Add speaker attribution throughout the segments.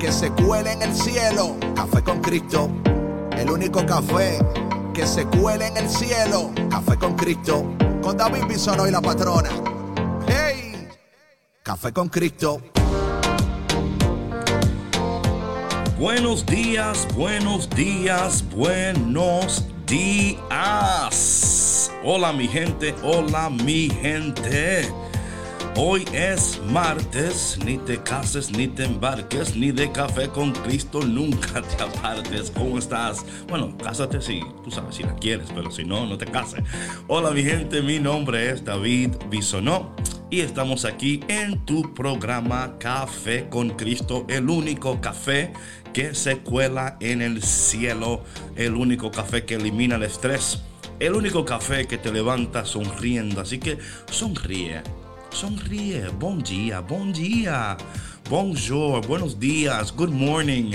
Speaker 1: que se cuele en el cielo. Café con Cristo, el único café que se cuele en el cielo. Café con Cristo, con David Bisono y la patrona. ¡Hey! Café con Cristo.
Speaker 2: Buenos días, buenos días, buenos días. Hola mi gente, hola mi gente. Hoy es martes, ni te cases, ni te embarques, ni de café con Cristo nunca te apartes. ¿Cómo estás? Bueno, cásate si tú sabes si la quieres, pero si no, no te cases. Hola mi gente, mi nombre es David Bisonó y estamos aquí en tu programa Café con Cristo, el único café que se cuela en el cielo, el único café que elimina el estrés. El único café que te levanta sonriendo, así que sonríe Sonríe. Bom dia, bom dia. Bonjour, buenos días, good morning.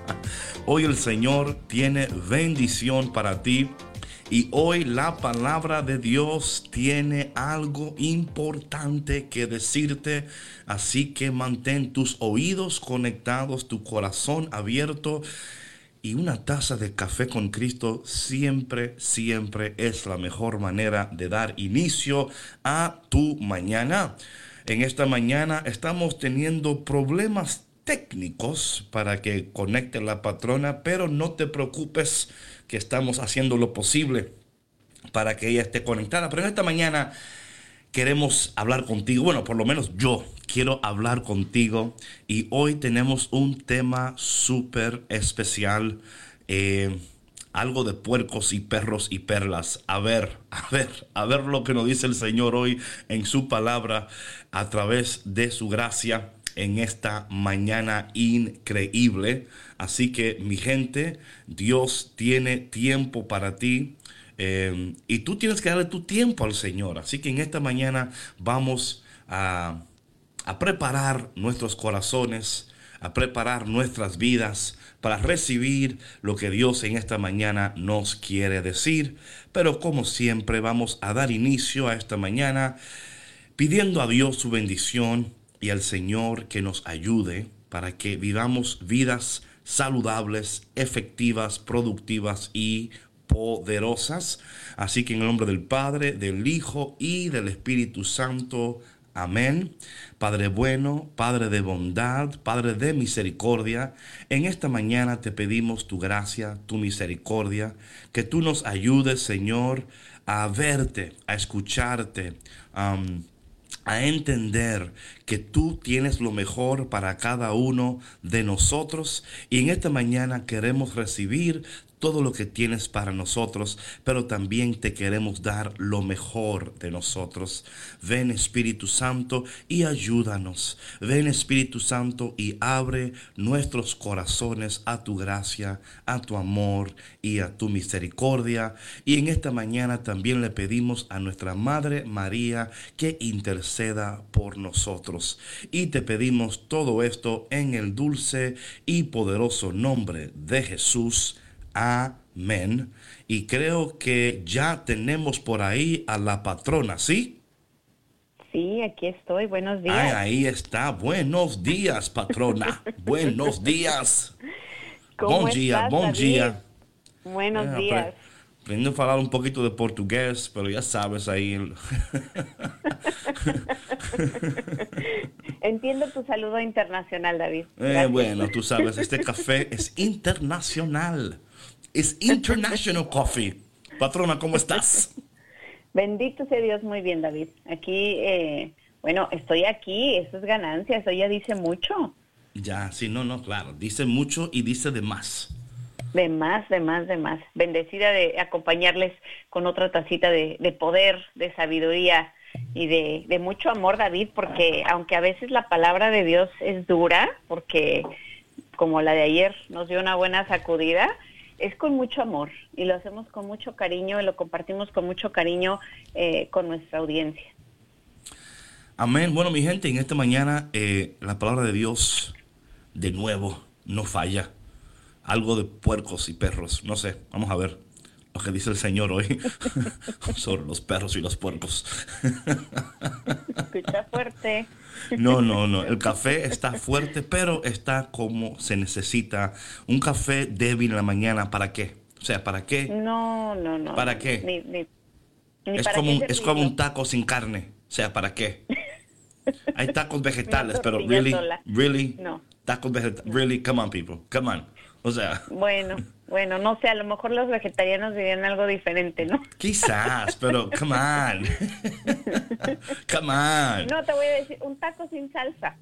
Speaker 2: Hoy el Señor tiene bendición para ti y hoy la palabra de Dios tiene algo importante que decirte, así que mantén tus oídos conectados, tu corazón abierto y una taza de café con Cristo siempre, siempre es la mejor manera de dar inicio a tu mañana. En esta mañana estamos teniendo problemas técnicos para que conecte la patrona, pero no te preocupes que estamos haciendo lo posible para que ella esté conectada. Pero en esta mañana queremos hablar contigo, bueno, por lo menos yo quiero hablar contigo y hoy tenemos un tema súper especial, eh, algo de puercos y perros y perlas. A ver, a ver, a ver lo que nos dice el Señor hoy en su palabra a través de su gracia en esta mañana increíble. Así que mi gente, Dios tiene tiempo para ti. Eh, y tú tienes que darle tu tiempo al Señor. Así que en esta mañana vamos a, a preparar nuestros corazones, a preparar nuestras vidas para recibir lo que Dios en esta mañana nos quiere decir. Pero como siempre vamos a dar inicio a esta mañana pidiendo a Dios su bendición y al Señor que nos ayude para que vivamos vidas saludables, efectivas, productivas y poderosas. Así que en el nombre del Padre, del Hijo y del Espíritu Santo. Amén. Padre bueno, Padre de bondad, Padre de misericordia, en esta mañana te pedimos tu gracia, tu misericordia, que tú nos ayudes, Señor, a verte, a escucharte, a entender que tú tienes lo mejor para cada uno de nosotros y en esta mañana queremos recibir todo lo que tienes para nosotros, pero también te queremos dar lo mejor de nosotros. Ven Espíritu Santo y ayúdanos. Ven Espíritu Santo y abre nuestros corazones a tu gracia, a tu amor y a tu misericordia. Y en esta mañana también le pedimos a nuestra Madre María que interceda por nosotros. Y te pedimos todo esto en el dulce y poderoso nombre de Jesús. Amén. Y creo que ya tenemos por ahí a la patrona, ¿sí?
Speaker 3: Sí, aquí estoy. Buenos días.
Speaker 2: ahí está. Buenos días, patrona. Buenos días. buen día, buen día.
Speaker 3: Buenos días.
Speaker 2: Aprendo a hablar un poquito de portugués, pero ya sabes ahí.
Speaker 3: Entiendo tu saludo internacional, David.
Speaker 2: Eh, bueno, tú sabes, este café es internacional. Es International Coffee. Patrona, ¿cómo estás?
Speaker 3: Bendito sea Dios, muy bien, David. Aquí, eh, bueno, estoy aquí, eso es ganancia, eso ya dice mucho.
Speaker 2: Ya, sí, no, no, claro, dice mucho y dice de más.
Speaker 3: De más, de más, de más. Bendecida de acompañarles con otra tacita de, de poder, de sabiduría y de, de mucho amor, David, porque aunque a veces la palabra de Dios es dura, porque como la de ayer nos dio una buena sacudida, es con mucho amor y lo hacemos con mucho cariño y lo compartimos con mucho cariño eh, con nuestra audiencia.
Speaker 2: Amén. Bueno, mi gente, en esta mañana eh, la palabra de Dios de nuevo no falla. Algo de puercos y perros, no sé, vamos a ver lo que dice el Señor hoy sobre los perros y los puercos.
Speaker 3: Escucha fuerte.
Speaker 2: No, no, no. El café está fuerte, pero está como se necesita. Un café débil en la mañana, ¿para qué? O sea, ¿para qué?
Speaker 3: No, no, no.
Speaker 2: ¿Para qué? es, como un, es como un taco sin carne. O sea, ¿para qué? Hay tacos vegetales, pero really, really, no. tacos vegetales, really, come on, people, come on. O sea.
Speaker 3: Bueno, bueno, no sé, a lo mejor los vegetarianos dirían algo diferente, ¿no?
Speaker 2: Quizás, pero come on. come on.
Speaker 3: No, te voy a decir, un taco sin salsa.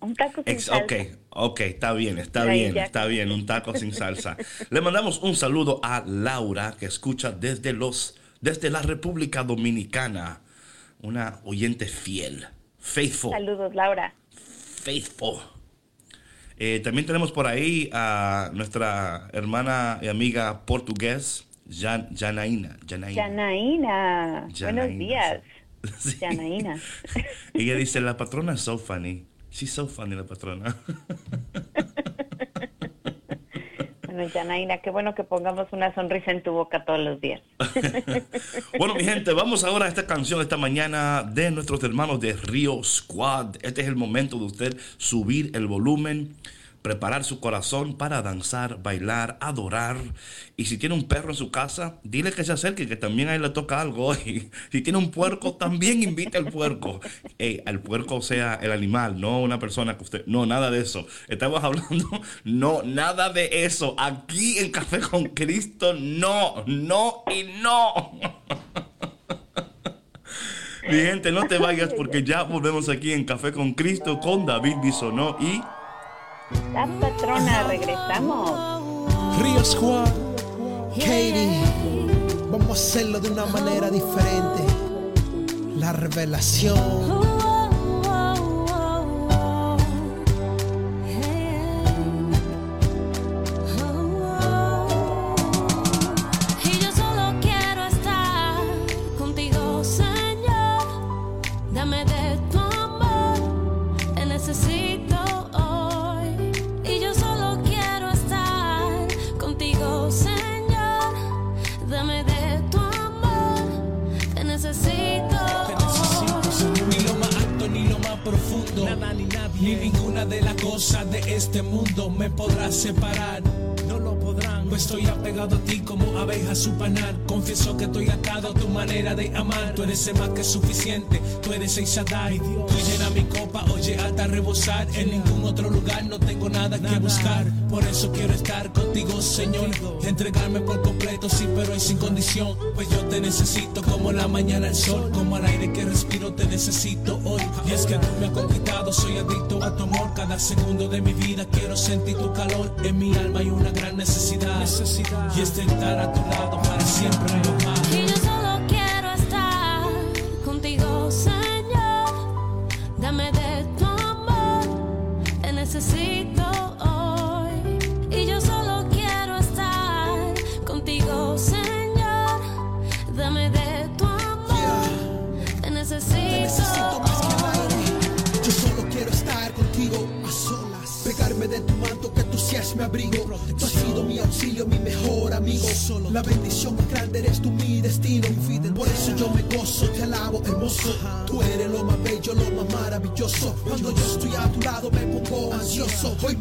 Speaker 3: Un taco sin salsa.
Speaker 2: Ok, ok, está bien, está bien, está bien, un taco sin salsa. Le mandamos un saludo a Laura, que escucha desde los, desde la República Dominicana. Una oyente fiel, faithful.
Speaker 3: Saludos, Laura.
Speaker 2: Faithful. Eh, también tenemos por ahí a nuestra hermana y amiga portugués, Jan, Janaína.
Speaker 3: Janaína. Buenos días. Janaína.
Speaker 2: Ella dice, la patrona es so funny. She's so funny, la patrona.
Speaker 3: Bueno, Janaína, qué bueno que pongamos una sonrisa en tu boca todos los días.
Speaker 2: bueno, mi gente, vamos ahora a esta canción esta mañana de nuestros hermanos de Río Squad. Este es el momento de usted subir el volumen preparar su corazón para danzar, bailar, adorar. Y si tiene un perro en su casa, dile que se acerque, que también a él le toca algo. Y si tiene un puerco, también invite al puerco. Ey, al puerco sea el animal, no una persona que usted... No, nada de eso. Estamos hablando, no, nada de eso. Aquí en Café con Cristo, no, no y no. Mi gente, no te vayas porque ya volvemos aquí en Café con Cristo con David Bisonó y
Speaker 3: la patrona, regresamos.
Speaker 1: Ríos Juan, Katie, vamos a hacerlo de una manera diferente. La revelación.
Speaker 4: Este mundo me podrá separar. No lo estoy apegado a ti como abeja a su panal. Confieso que estoy atado a tu manera de amar. Tú eres el más que suficiente, tú eres el Shaddai. Tú llena mi copa, oye, hasta rebosar. En ningún otro lugar no tengo nada que buscar. Por eso quiero estar contigo, Señor. Entregarme por completo, sí, pero es sin condición. Pues yo te necesito como la mañana el sol, como el aire que respiro te necesito hoy. Y es que tú me has conquistado, soy adicto a tu amor. Cada segundo de mi vida quiero sentir tu calor. En mi alma hay una gran necesidad. Necesidad. Y es estar a tu lado
Speaker 1: Hoy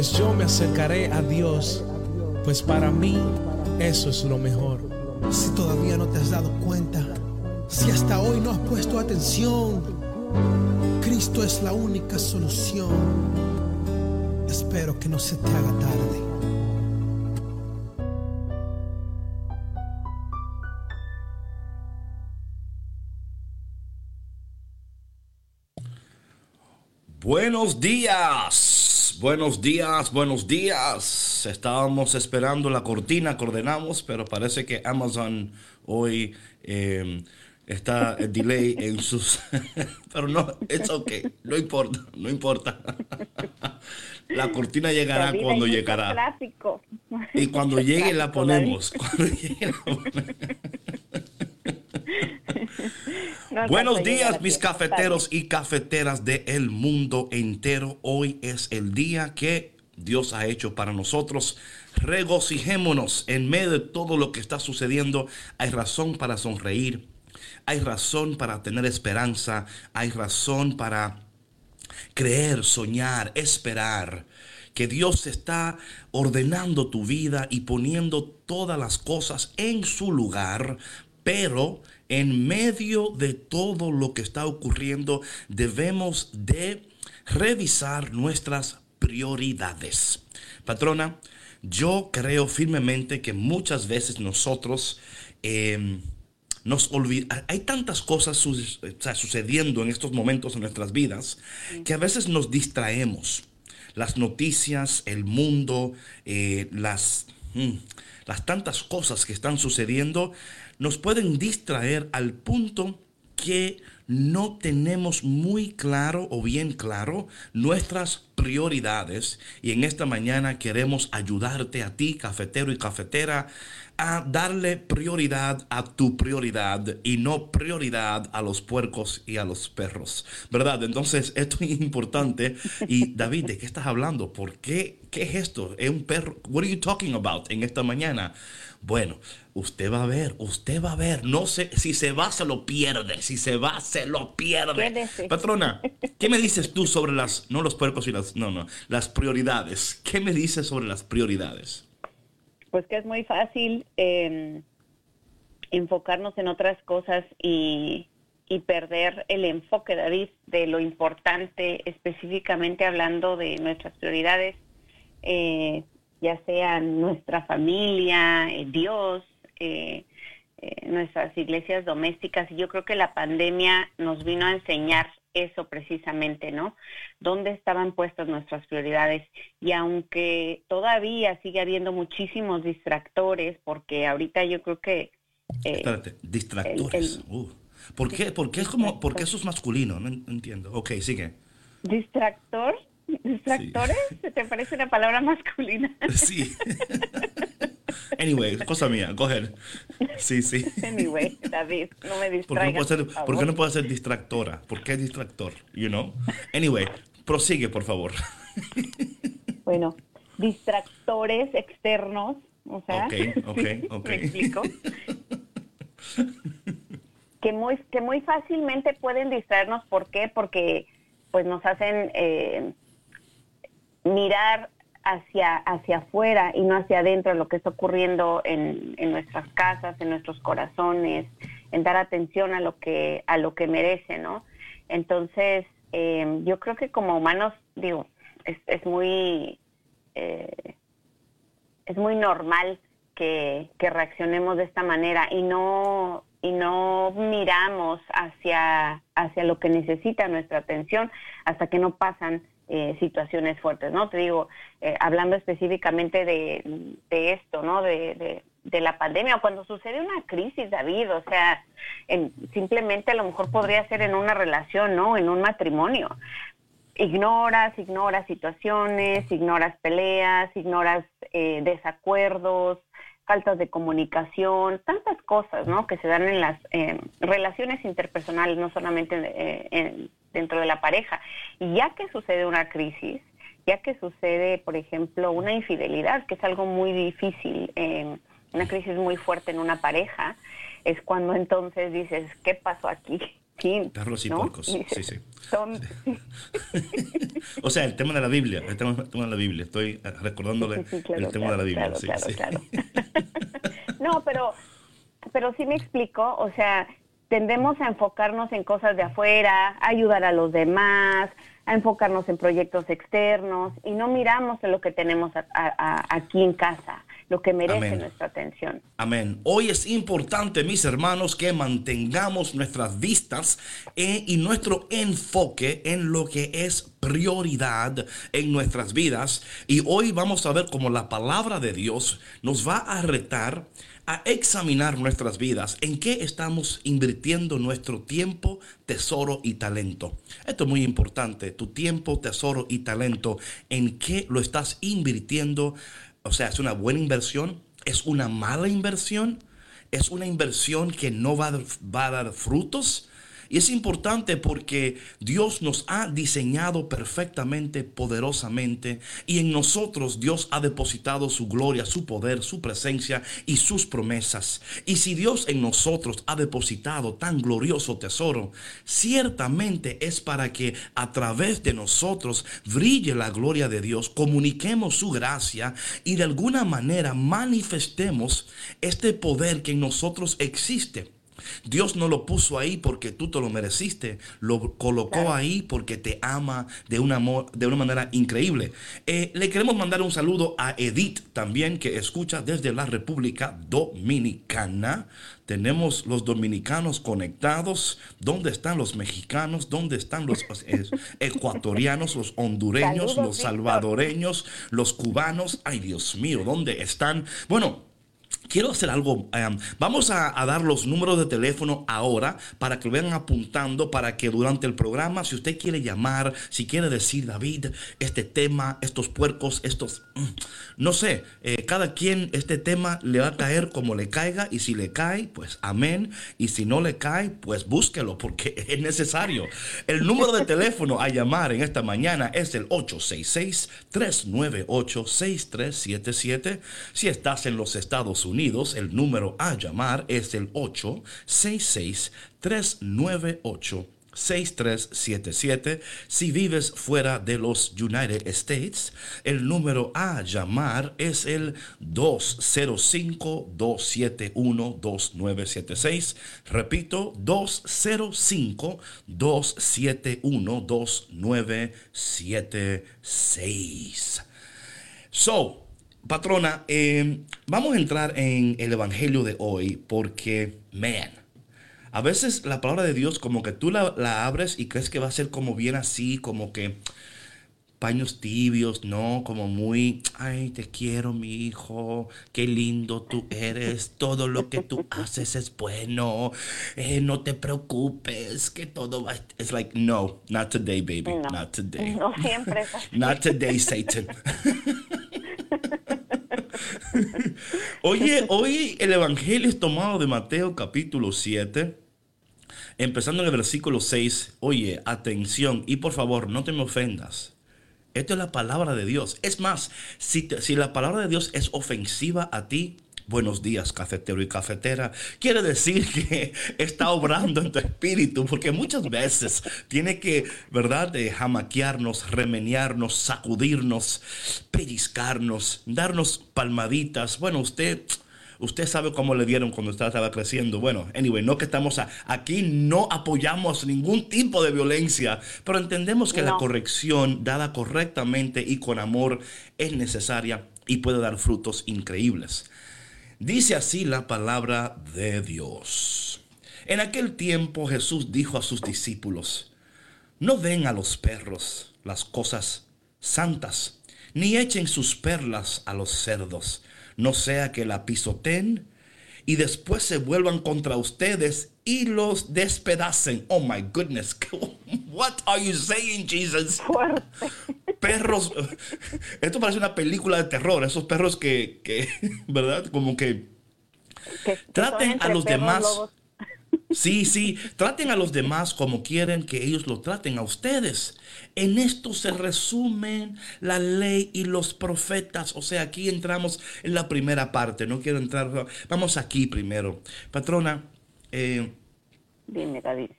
Speaker 4: pues yo me acercaré a Dios, pues para mí eso es lo mejor.
Speaker 5: Si todavía no te has dado cuenta, si hasta hoy no has puesto atención, Cristo es la única solución. Espero que no se te haga tarde.
Speaker 2: Buenos días, buenos días, buenos días. Estábamos esperando la cortina que ordenamos, pero parece que Amazon hoy eh, está el delay en sus... pero no, es ok, no importa, no importa. La cortina llegará cuando llegará.
Speaker 3: tráfico.
Speaker 2: Y cuando llegue la ponemos. Cuando llegue la ponemos.
Speaker 3: No
Speaker 2: Buenos días, mis cafeteros y cafeteras del mundo entero. Hoy es el día que Dios ha hecho para nosotros. Regocijémonos en medio de todo lo que está sucediendo. Hay razón para sonreír. Hay razón para tener esperanza. Hay razón para creer, soñar, esperar. Que Dios está ordenando tu vida y poniendo todas las cosas en su lugar, pero en medio de todo lo que está ocurriendo debemos de revisar nuestras prioridades. Patrona, yo creo firmemente que muchas veces nosotros... em, nos olvida, hay tantas cosas su- o sea, sucediendo en estos momentos en nuestras vidas que a veces nos distraemos. Las noticias, el mundo, eh, las, mm, las tantas cosas que están sucediendo nos pueden distraer al punto que no tenemos muy claro o bien claro nuestras prioridades. Y en esta mañana queremos ayudarte a ti, cafetero y cafetera, a darle prioridad a tu prioridad y no prioridad a los puercos y a los perros, ¿verdad? Entonces esto es importante y David, ¿de qué estás hablando? ¿Por qué? ¿Qué es esto? ¿Es un perro? What are you talking about en esta mañana? Bueno, usted va a ver, usted va a ver. No sé, si se va, se lo pierde. Si se va, se lo pierde. Patrona, ¿qué me dices tú sobre las, no los puercos y las, no, no, las prioridades? ¿Qué me dices sobre las prioridades?
Speaker 3: Pues que es muy fácil eh, enfocarnos en otras cosas y, y perder el enfoque, David, de lo importante, específicamente hablando de nuestras prioridades, eh, ya sean nuestra familia, eh, Dios, eh, eh, nuestras iglesias domésticas. Y yo creo que la pandemia nos vino a enseñar eso precisamente, ¿no? ¿Dónde estaban puestas nuestras prioridades? Y aunque todavía sigue habiendo muchísimos distractores, porque ahorita yo creo que... eh,
Speaker 2: Espérate, distractores.
Speaker 3: el-
Speaker 2: Uh, ¿Por qué? ¿Por qué es como, por qué eso es masculino? No en- entiendo. Ok, sigue.
Speaker 3: ¿Distractor? ¿Distractores? ¿Te parece una palabra masculina?
Speaker 2: Sí. anyway, cosa mía, go ahead. Sí, sí.
Speaker 3: anyway, David, no me
Speaker 2: ¿Por qué, no
Speaker 3: distraigas.
Speaker 2: ser,
Speaker 3: por
Speaker 2: qué no puede ser distractora? ¿Por qué distractor? You know? Anyway, prosigue, por favor.
Speaker 3: Bueno, distractores externos, o sea,
Speaker 2: Ok, ok, ok.
Speaker 3: ¿me explico? que muy que muy fácilmente pueden distraernos, ¿por qué? Porque pues nos hacen eh, mirar hacia hacia afuera y no hacia adentro lo que está ocurriendo en, en nuestras casas, en nuestros corazones, en dar atención a lo que a lo que merece, ¿no? Entonces, eh, yo creo que como humanos, digo, es, es muy eh, es muy normal que, que reaccionemos de esta manera y no y no miramos hacia hacia lo que necesita nuestra atención hasta que no pasan eh, situaciones fuertes, ¿no? Te digo, eh, hablando específicamente de, esto, ¿no? De, de, la pandemia, cuando sucede una crisis, David, o sea, en- simplemente a lo mejor podría ser en una relación, ¿no? En un matrimonio ignoras, ignoras situaciones, ignoras peleas, ignoras eh, desacuerdos, faltas de comunicación, tantas cosas, ¿no? Que se dan en las relaciones interpersonales, no solamente eh, en- dentro de la pareja. Y ya que sucede una crisis, ya que sucede, por ejemplo, una infidelidad, que es algo muy difícil, eh, una crisis muy fuerte en una pareja, es cuando entonces dices, ¿qué pasó aquí? Sí,
Speaker 2: Perros y
Speaker 3: ¿no?
Speaker 2: puercos. Sí, sí.
Speaker 3: son-
Speaker 2: o sea, el tema de la Biblia, el tema, el tema de la Biblia. Estoy recordándole
Speaker 3: Sí, sí, claro,
Speaker 2: el tema de la Biblia.
Speaker 3: claro,
Speaker 2: sí,
Speaker 3: claro,
Speaker 2: sí.
Speaker 3: claro. no, pero, pero sí me explico, o sea, tendemos a enfocarnos en cosas de afuera, a ayudar a los demás, a enfocarnos en proyectos externos y no miramos en lo que tenemos a- a- a- aquí en casa, lo que merece
Speaker 2: Amén.
Speaker 3: nuestra atención.
Speaker 2: Amén. Hoy es importante, mis hermanos, que mantengamos nuestras vistas eh, y nuestro enfoque en lo que es prioridad en nuestras vidas. Y hoy vamos a ver cómo la palabra de Dios nos va a retar a examinar nuestras vidas, en qué estamos invirtiendo nuestro tiempo, tesoro y talento. Esto es muy importante, tu tiempo, tesoro y talento, en qué lo estás invirtiendo. O sea, es una buena inversión, es una mala inversión, es una inversión que no va a, dar- va a dar frutos. Y es importante porque Dios nos ha diseñado perfectamente, poderosamente, y en nosotros Dios ha depositado su gloria, su poder, su presencia y sus promesas. Y si Dios en nosotros ha depositado tan glorioso tesoro, ciertamente es para que a través de nosotros brille la gloria de Dios, comuniquemos su gracia y de alguna manera manifestemos este poder que en nosotros existe. Dios no lo puso ahí porque tú te lo mereciste, lo colocó ahí porque te ama de una, de una manera increíble. Eh, le queremos mandar un saludo a Edith también que escucha desde la República Dominicana. Tenemos los dominicanos conectados. ¿Dónde están los mexicanos? ¿Dónde están los eh, ecuatorianos, los hondureños,
Speaker 3: Saludos,
Speaker 2: los
Speaker 3: Víctor.
Speaker 2: salvadoreños, los cubanos? Ay, Dios mío, ¿dónde están? Bueno, Quiero hacer algo. em, vamos a, dar los números de teléfono ahora para que lo vayan apuntando para que durante el programa, si usted quiere llamar, si quiere decir, David, este tema, estos puercos, estos, mm, no sé, eh, cada quien este tema le va a caer como le caiga y si le cae, pues amén. Y si no le cae, pues búsquelo porque es necesario. El número de teléfono a llamar en esta mañana es el 866-398-6377. Si estás en los Estados Unidos, el número a llamar es el 866-398. 6377. Si vives fuera de los United States, el número a llamar es el 205-271-2976. Repito, 205-271-2976. So, patrona, eh, vamos a entrar en el Evangelio de hoy porque, man, a veces la palabra de Dios como que tú la, la abres y crees que va a ser como bien así, como que paños tibios, ¿no? Como muy, ay, te quiero, mi hijo, qué lindo tú eres, todo lo que tú haces es bueno, eh, no te preocupes, que todo va... Es like, no, not today, baby,
Speaker 3: No,
Speaker 2: not today.
Speaker 3: no siempre.
Speaker 2: Not today, Satan. Oye, hoy el Evangelio es tomado de Mateo capítulo 7, empezando en el versículo 6. Oye, atención y por favor, no te me ofendas. Esto es la palabra de Dios. Es más, si, te- si la palabra de Dios es ofensiva a ti, buenos días, cafetero y cafetera. Quiere decir que está obrando en tu espíritu, porque muchas veces tiene que, ¿verdad?, de jamaquearnos, remeniarnos, sacudirnos, pellizcarnos, darnos palmaditas. Bueno, usted. Usted sabe cómo le dieron cuando usted estaba creciendo. Bueno, anyway, no que estamos a- aquí, no apoyamos ningún tipo de violencia, pero entendemos que la corrección dada correctamente y con amor es necesaria y puede dar frutos increíbles. Dice así la palabra de Dios. En aquel tiempo Jesús dijo a sus discípulos, no den a los perros las cosas santas, ni echen sus perlas a los cerdos, no sea que la pisoteen y después se vuelvan contra ustedes y los despedacen. Oh my goodness, what are you saying, Jesus?
Speaker 3: Fuerte.
Speaker 2: perros. Esto parece una película de terror. Esos perros que, que ¿verdad? Como que Traten a los demás.
Speaker 3: lobos.
Speaker 2: Sí, sí, traten a los demás como quieren que ellos lo traten a ustedes. En esto se resumen la ley y los profetas. O sea, aquí entramos en la primera parte. No quiero entrar. Vamos aquí primero. Patrona, eh,
Speaker 3: Dime, David.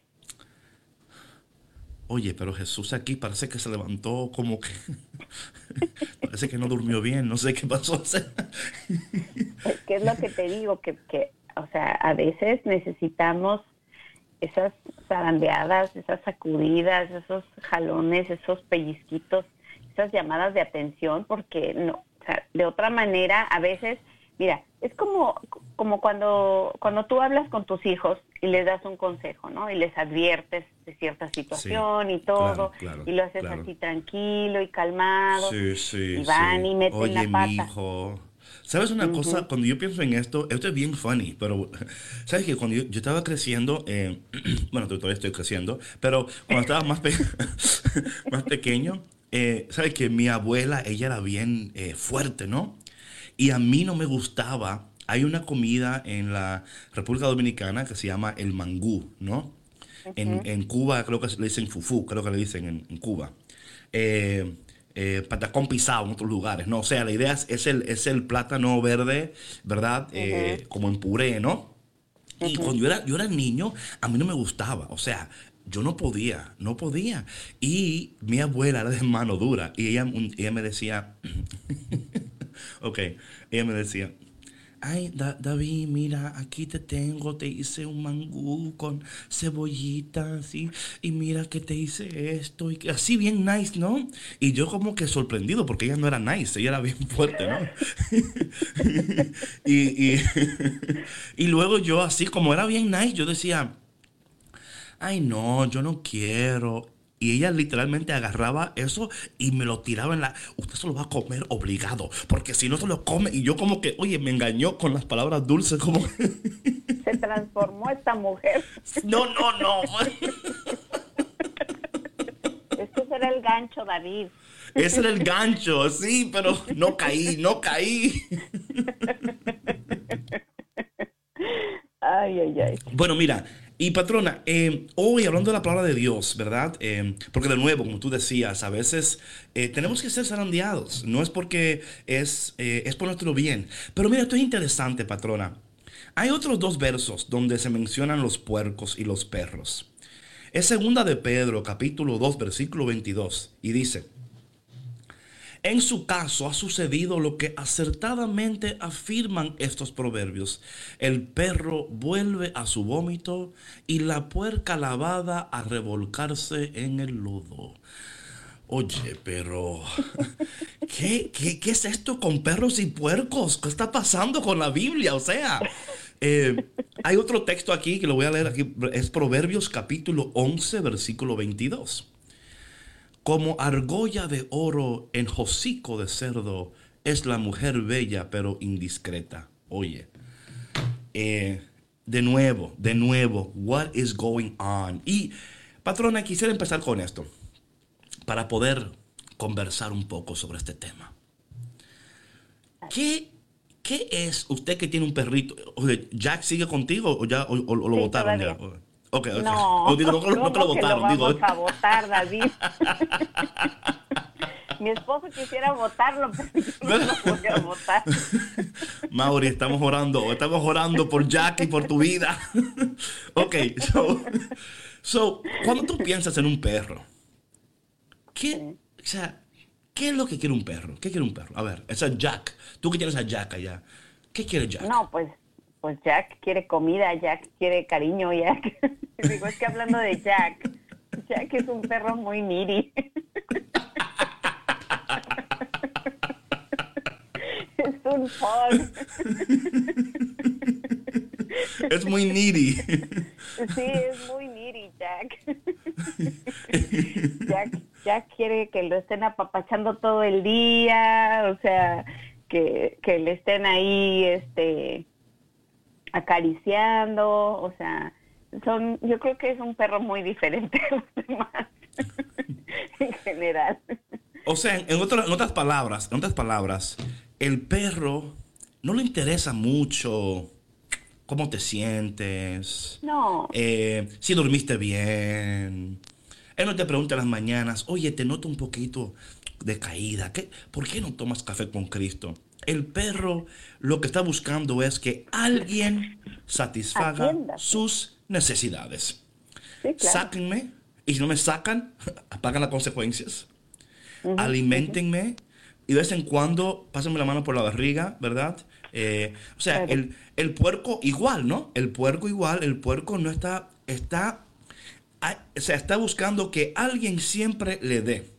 Speaker 2: Oye, pero Jesús aquí parece que se levantó como que... parece que no durmió bien, no sé qué pasó.
Speaker 3: Que es lo que te digo, que, que, o sea, a veces necesitamos esas zarandeadas, esas sacudidas, esos jalones, esos pellizquitos, esas llamadas de atención, porque no, o sea, de otra manera, a veces, mira, es como, como cuando, cuando tú hablas con tus hijos y les das un consejo, ¿no? Y les adviertes de cierta situación y todo,
Speaker 2: claro, claro,
Speaker 3: y lo haces
Speaker 2: claro.
Speaker 3: así tranquilo y calmado,
Speaker 2: Sí, sí,
Speaker 3: y van
Speaker 2: sí.
Speaker 3: y meten
Speaker 2: Oye,
Speaker 3: la pata.
Speaker 2: mijo. ¿Sabes una cosa? Cuando yo pienso en esto, esto es bien funny, pero ¿sabes que Cuando yo, yo estaba creciendo, eh, bueno, todavía estoy creciendo, pero cuando estaba más, pe- más pequeño, eh, ¿sabes que Mi abuela, ella era bien eh, fuerte, ¿no? Y a mí no me gustaba. Hay una comida en la República Dominicana que se llama el mangú, ¿no? En, en Cuba creo que le dicen fufú, creo que le dicen en, en Cuba. Eh, eh, patacón pisado en otros lugares, ¿no? O sea, la idea es, es el, es el plátano verde, ¿verdad? Eh, Como en puré, ¿no? Y cuando yo era, yo era niño, a mí no me gustaba. O sea, yo no podía, no podía. Y mi abuela era de mano dura. Y ella, ella me decía, ok, ella me decía, ay, Da- David, mira, aquí te tengo, te hice un mangú con cebollitas y, y mira que te hice esto. Y que- así bien nice, ¿no? Y yo como que sorprendido porque ella no era nice, ella era bien fuerte, ¿no? y, y, y luego yo así como era bien nice, yo decía, ay no, yo no quiero. Y ella literalmente agarraba eso y me lo tiraba en la... Usted se lo va a comer obligado, porque si no se lo come... Y yo como que, oye, me engañó con las palabras dulces, como...
Speaker 3: Se transformó esta mujer.
Speaker 2: no, no, no.
Speaker 3: Este será el gancho, David.
Speaker 2: Ese era el gancho, sí, pero no caí, no caí.
Speaker 3: Ay, ay, ay.
Speaker 2: Bueno, mira, y patrona, eh, hoy hablando de la palabra de Dios, ¿verdad? Eh, porque de nuevo, como tú decías, a veces eh, tenemos que ser zarandeados. No es porque es, eh, es por nuestro bien. Pero mira, esto es interesante, patrona. Hay otros dos versos donde se mencionan los puercos y los perros. Es segunda de Pedro, capítulo 2, versículo 22, y dice, en su caso ha sucedido lo que acertadamente afirman estos proverbios. El perro vuelve a su vómito y la puerca lavada a revolcarse en el lodo. Oye, pero ¿qué, qué, qué es esto con perros y puercos? ¿Qué está pasando con la Biblia? O sea, eh, hay otro texto aquí que lo voy a leer aquí. Es Proverbios capítulo 11, versículo 22 como argolla de oro en hocico de cerdo es la mujer bella pero indiscreta. Oye, eh, de nuevo, de nuevo, what is going on? Y patrona, quisiera empezar con esto para poder conversar un poco sobre este tema. ¿Qué, qué es usted que tiene un perrito? ¿Jack sigue contigo o ya o, o- o lo
Speaker 3: Sí,
Speaker 2: votaron ya? Ok.
Speaker 3: No,
Speaker 2: digo, no, no, que lo
Speaker 3: ¿cómo que
Speaker 2: votaron, digo.
Speaker 3: vamos a votar, David. Mi esposo quisiera votarlo, pero yo no lo voy a votar.
Speaker 2: Mauri, estamos orando, estamos orando por Jack y por tu vida. ok, so, so, cuando tú piensas en un perro, ¿qué, o sea, ¿qué es lo que quiere un perro? ¿Qué quiere un perro? A ver, esa Jack, tú que tienes a Jack allá, ¿qué quiere Jack?
Speaker 3: No, pues, pues Jack quiere comida, Jack quiere cariño, Jack. Digo, es que hablando de Jack, Jack es un perro muy needy. Es un pug.
Speaker 2: Es muy needy.
Speaker 3: Sí, es muy needy, Jack. Jack. Jack quiere que lo estén apapachando todo el día, o sea, que, que le estén ahí, este, acariciando, o sea, son, yo creo que es un perro muy diferente a los demás, en general.
Speaker 2: O sea, en, otra- en otras palabras, en otras palabras, el perro no le interesa mucho cómo te sientes.
Speaker 3: No.
Speaker 2: Eh, si dormiste bien. Él no te pregunta en las mañanas, oye, te noto un poquito de caída. ¿Qué, ¿Por qué no tomas café con Cristo? El perro lo que está buscando es que alguien satisfaga
Speaker 3: Atienda.
Speaker 2: sus necesidades.
Speaker 3: Sí, claro.
Speaker 2: Sáquenme. Y si no me sacan, pagan las consecuencias. Alimentenme. Y de vez en cuando, pásenme la mano por la barriga, ¿verdad? Eh, o sea,
Speaker 3: Claro.
Speaker 2: el, el puerco igual, ¿no? El puerco igual. El puerco no está, está, o sea, está buscando que alguien siempre le dé.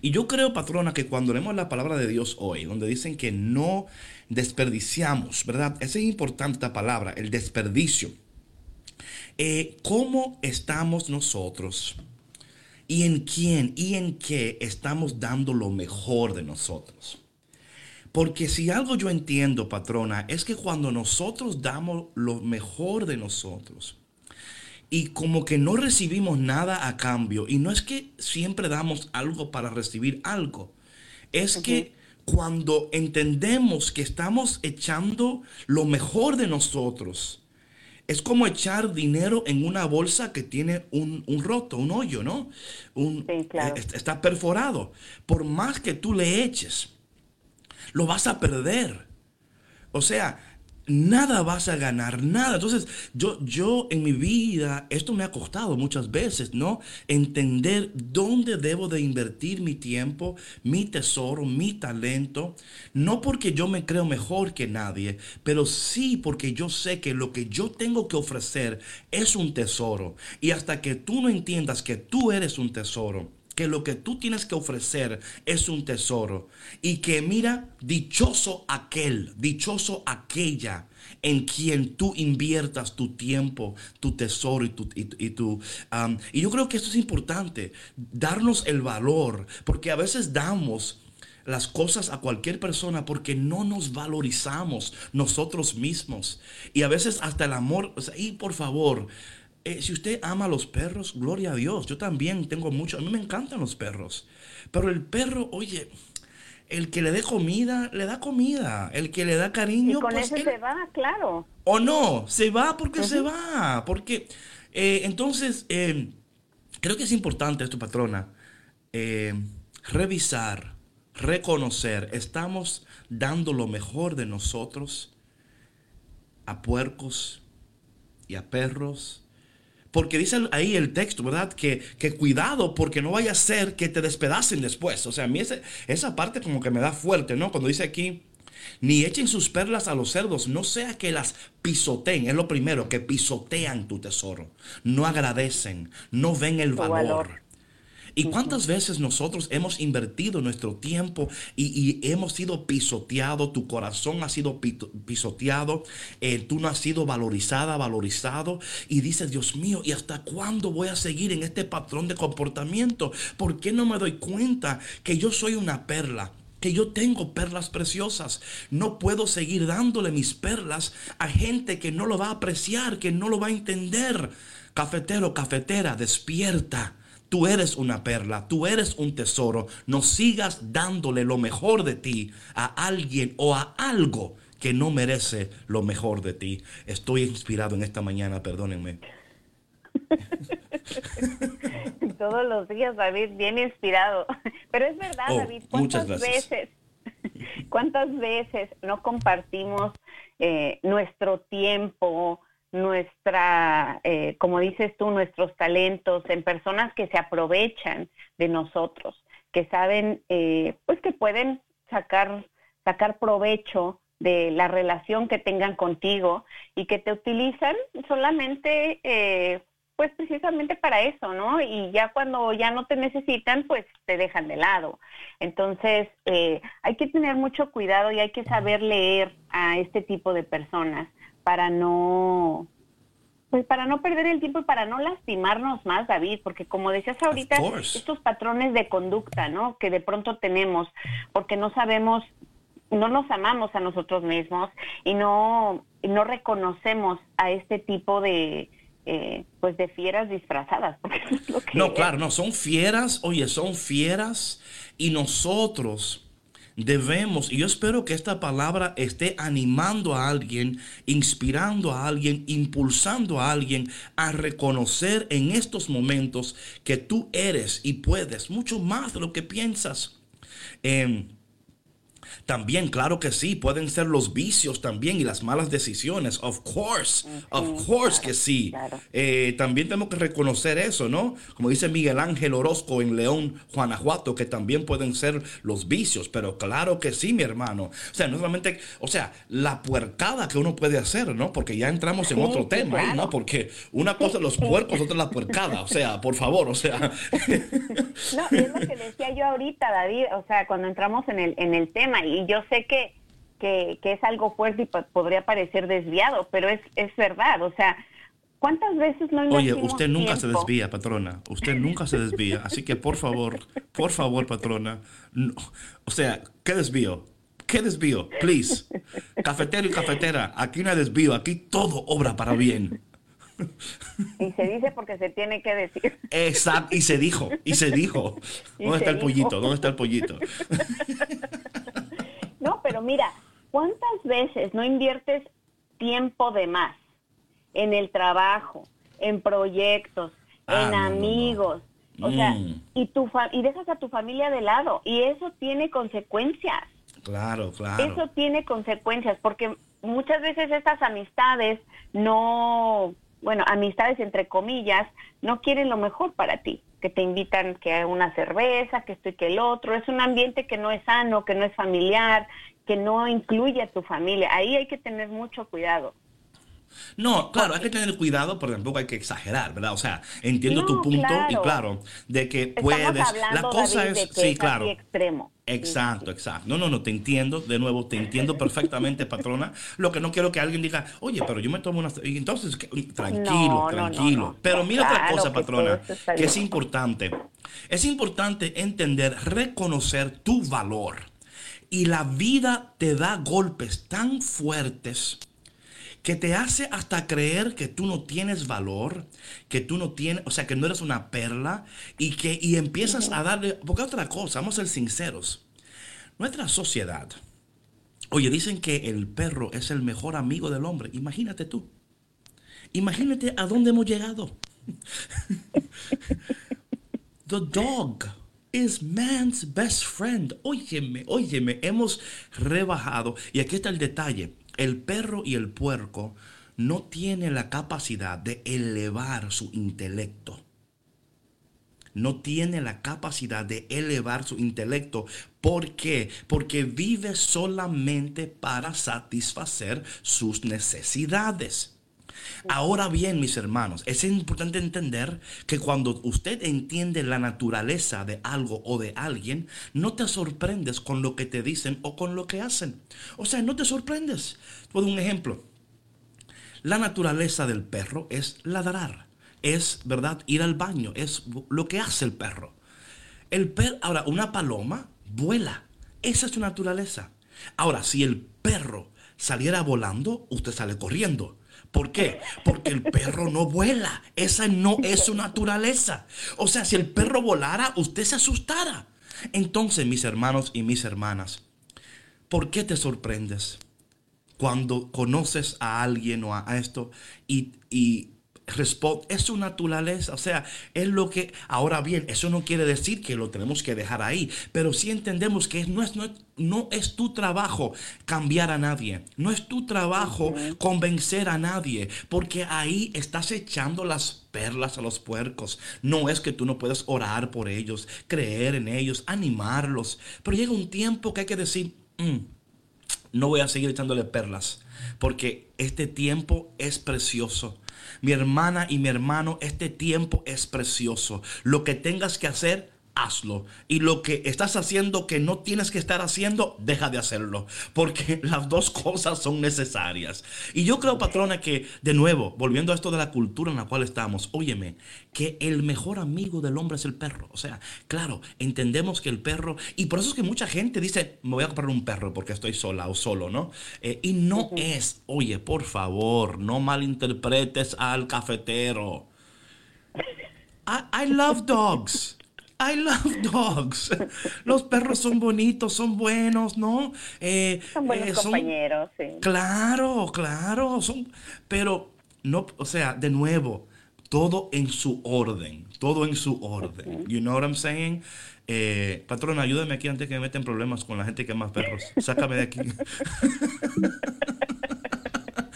Speaker 2: Y yo creo, patrona, que cuando leemos la palabra de Dios hoy, donde dicen que no desperdiciamos, ¿verdad? Esa es importante esta palabra, el desperdicio. Eh, ¿Cómo estamos nosotros? ¿Y en quién y en qué estamos dando lo mejor de nosotros? Porque si algo yo entiendo, patrona, es que cuando nosotros damos lo mejor de nosotros, y como que no recibimos nada a cambio. Y no es que siempre damos algo para recibir algo. Es que cuando entendemos que estamos echando lo mejor de nosotros, es como echar dinero en una bolsa que tiene un, un roto, un hoyo, ¿no? Un,
Speaker 3: Sí, claro.
Speaker 2: eh, está perforado. Por más que tú le eches, lo vas a perder. O sea, nada vas a ganar, nada. Entonces, yo, yo en mi vida, esto me ha costado muchas veces, ¿no? Entender dónde debo de invertir mi tiempo, mi tesoro, mi talento. No porque yo me creo mejor que nadie, pero sí porque yo sé que lo que yo tengo que ofrecer es un tesoro. Y hasta que tú no entiendas que tú eres un tesoro, que lo que tú tienes que ofrecer es un tesoro y que mira, dichoso aquel, dichoso aquella en quien tú inviertas tu tiempo, tu tesoro y tu... Y, tu, y yo creo que esto es importante, darnos el valor, porque a veces damos las cosas a cualquier persona porque no nos valorizamos nosotros mismos. Y a veces hasta el amor, o sea, y por favor, eh, si usted ama a los perros, gloria a Dios. Yo también tengo mucho, a mí me encantan los perros. Pero el perro, oye, el que le dé comida, le da comida. El que le da
Speaker 3: Y
Speaker 2: cariño,
Speaker 3: con
Speaker 2: pues
Speaker 3: eso
Speaker 2: él-
Speaker 3: se va, claro.
Speaker 2: o no, se va porque se va. Porque eh, entonces, eh, creo que es importante esto, patrona, revisar, reconocer, estamos dando lo mejor de nosotros a puercos y a perros. Porque dice ahí el texto, ¿verdad? Que, que cuidado porque no vaya a ser que te despedacen después. O sea, a mí ese- esa parte como que me da fuerte, ¿no? Cuando dice aquí, ni echen sus perlas a los cerdos, no sea que las pisoteen. Es lo primero, que pisotean tu tesoro. No agradecen, no ven el valor. ¿Y cuántas veces nosotros hemos invertido nuestro tiempo y, y hemos sido pisoteados? Tu corazón ha sido pisoteado, eh, tú no has sido valorizada, valorizado. Y dices, Dios mío, ¿y hasta cuándo voy a seguir en este patrón de comportamiento? ¿Por qué no me doy cuenta que yo soy una perla? que yo tengo perlas preciosas. No puedo seguir dándole mis perlas a gente que no lo va a apreciar, que no lo va a entender. Cafetero, cafetera, despierta. Tú eres una perla, tú eres un tesoro. No sigas dándole lo mejor de ti a alguien o a algo que no merece lo mejor de ti. Estoy inspirado en esta mañana, perdónenme.
Speaker 3: Todos los días, David, bien inspirado. Pero es verdad,
Speaker 2: Oh,
Speaker 3: David,
Speaker 2: muchas
Speaker 3: ¿cuántas
Speaker 2: gracias.
Speaker 3: veces, cuántas veces no compartimos eh, nuestro tiempo, nuestra, eh, como dices tú, nuestros talentos en personas que se aprovechan de nosotros, que saben, eh, pues que pueden sacar, sacar provecho de la relación que tengan contigo y que te utilizan solamente eh, pues precisamente para eso, ¿no? Y ya cuando ya no te necesitan, pues te dejan de lado. Entonces, eh, hay que tener mucho cuidado y hay que saber leer a este tipo de personas para no, pues para no perder el tiempo y para no lastimarnos más, David, porque como decías ahorita, estos patrones de conducta, ¿no? Que de pronto tenemos, porque no sabemos no nos amamos a nosotros mismos y no, no reconocemos a este tipo de eh, pues de fieras disfrazadas. porque es lo que
Speaker 2: No,
Speaker 3: es.
Speaker 2: claro, no, son fieras, oye, son fieras y nosotros debemos, y yo espero que esta palabra esté animando a alguien, inspirando a alguien, impulsando a alguien a reconocer en estos momentos que tú eres y puedes mucho más de lo que piensas. Em, también, claro que sí, pueden ser los vicios también y las malas decisiones. Of course, of course que sí. Eh, también tenemos que reconocer eso, ¿no? Como dice Miguel Ángel Orozco en León, Guanajuato, que también pueden ser los vicios, pero claro que sí, mi hermano. O sea, no solamente, o sea, la puercada que uno puede hacer, ¿no? Porque ya entramos en otro tema ¿no? Porque una cosa los puercos, otra la puercada. O sea, por favor, o sea.
Speaker 3: no, es lo que decía yo ahorita, David, o sea, cuando entramos en el, en el tema y yo sé que, que, es algo fuerte y podría parecer desviado, pero es, es verdad, o sea, ¿cuántas veces no
Speaker 2: Oye, usted nunca se desvía, patrona, usted nunca se desvía, así que por favor, por favor, patrona, o sea, ¿qué desvío? ¿Qué desvío? Please. Cafetero y cafetera, aquí no hay desvío, aquí todo obra para bien.
Speaker 3: Y se dice porque se tiene que decir.
Speaker 2: Exacto, y se dijo, y se dijo. ¿Dónde está el pollito? ¿Dónde está el pollito?
Speaker 3: No, pero mira, ¿cuántas veces no inviertes tiempo de más en el trabajo, en proyectos, ah, en amigos? O sea, mm. y, tu y dejas a tu familia de lado. Y eso tiene consecuencias.
Speaker 2: Claro, claro.
Speaker 3: Eso tiene consecuencias, porque muchas veces estas amistades no, bueno, amistades entre comillas, no quieren lo mejor para ti que te invitan que a una cerveza, que esto y que el otro. Es un ambiente que no es sano, que no es familiar, que no incluye a tu familia. Ahí hay que tener mucho cuidado.
Speaker 2: No, claro, hay que tener cuidado, pero tampoco hay que exagerar, ¿verdad? O sea, entiendo tu punto y claro, de que puedes. La cosa es, sí, claro.
Speaker 3: Extremo.
Speaker 2: Exacto, exacto. No, no, no, te entiendo, de nuevo, te entiendo perfectamente, patrona. Lo que no quiero que alguien diga, oye, pero yo me tomo una... Y entonces, tranquilo, tranquilo. pero mira otra cosa, patrona, que, es importante. Es importante entender, reconocer tu valor. Y la vida te da golpes tan fuertes que te hace hasta creer que tú no tienes valor, que tú no tienes, o sea, que no eres una perla y que y empiezas a darle, porque otra cosa, vamos a ser sinceros. Nuestra sociedad, oye, dicen que el perro es el mejor amigo del hombre. Imagínate tú. Imagínate a dónde hemos llegado. The dog is man's best friend. Óyeme, óyeme, hemos rebajado. Y aquí está el detalle el perro y el puerco no tienen la capacidad de elevar su intelecto. No tiene la capacidad de elevar su intelecto. ¿Por qué? Porque vive solamente para satisfacer sus necesidades. Ahora bien, mis hermanos, es importante entender que cuando usted entiende la naturaleza de algo o de alguien, no te sorprendes con lo que te dicen o con lo que hacen. O sea, no te sorprendes. Por un ejemplo, la naturaleza del perro es ladrar, es, ¿verdad?, ir al baño, es lo que hace el perro. El perro, ahora, una paloma vuela, esa es su naturaleza. Ahora, si el perro saliera volando, usted sale corriendo. ¿Por qué? Porque el perro no vuela. Esa no es su naturaleza. O sea, si el perro volara, usted se asustara. Entonces, mis hermanos y mis hermanas, ¿por qué te sorprendes cuando conoces a alguien o a, esto y, y es su naturaleza, o sea, es lo que, ahora bien, eso no quiere decir que lo tenemos que dejar ahí, pero sí entendemos que no es, no, no es tu trabajo cambiar a nadie, no es tu trabajo convencer a nadie, porque ahí estás echando las perlas a los puercos. No es que tú no puedas orar por ellos, creer en ellos, animarlos, pero llega un tiempo que hay que decir, mm, no voy a seguir echándole perlas, porque este tiempo es precioso mi hermana y mi hermano, este tiempo es precioso. Lo que tengas que hacer, hazlo. Y lo que estás haciendo que no tienes que estar haciendo, deja de hacerlo. Porque las dos cosas son necesarias. Y yo creo, patrona, que de nuevo, volviendo a esto de la cultura en la cual estamos, óyeme, que el mejor amigo del hombre es el perro. O sea, claro, entendemos que el perro, y por eso es que mucha gente dice, me voy a comprar un perro porque estoy sola o solo, ¿no? Eh, y no es, oye, por favor, no malinterpretes al cafetero. I love dogs. I love dogs. Los perros son bonitos, son buenos, ¿no?
Speaker 3: Eh, son buenos eh, compañeros, sí.
Speaker 2: Claro, claro. Son, pero, no, o sea, de nuevo, todo en su orden. Todo en su orden. You know what I'm saying? Eh, patrón, ayúdame aquí antes que me meten problemas con la gente que ama perros. Sácame de aquí.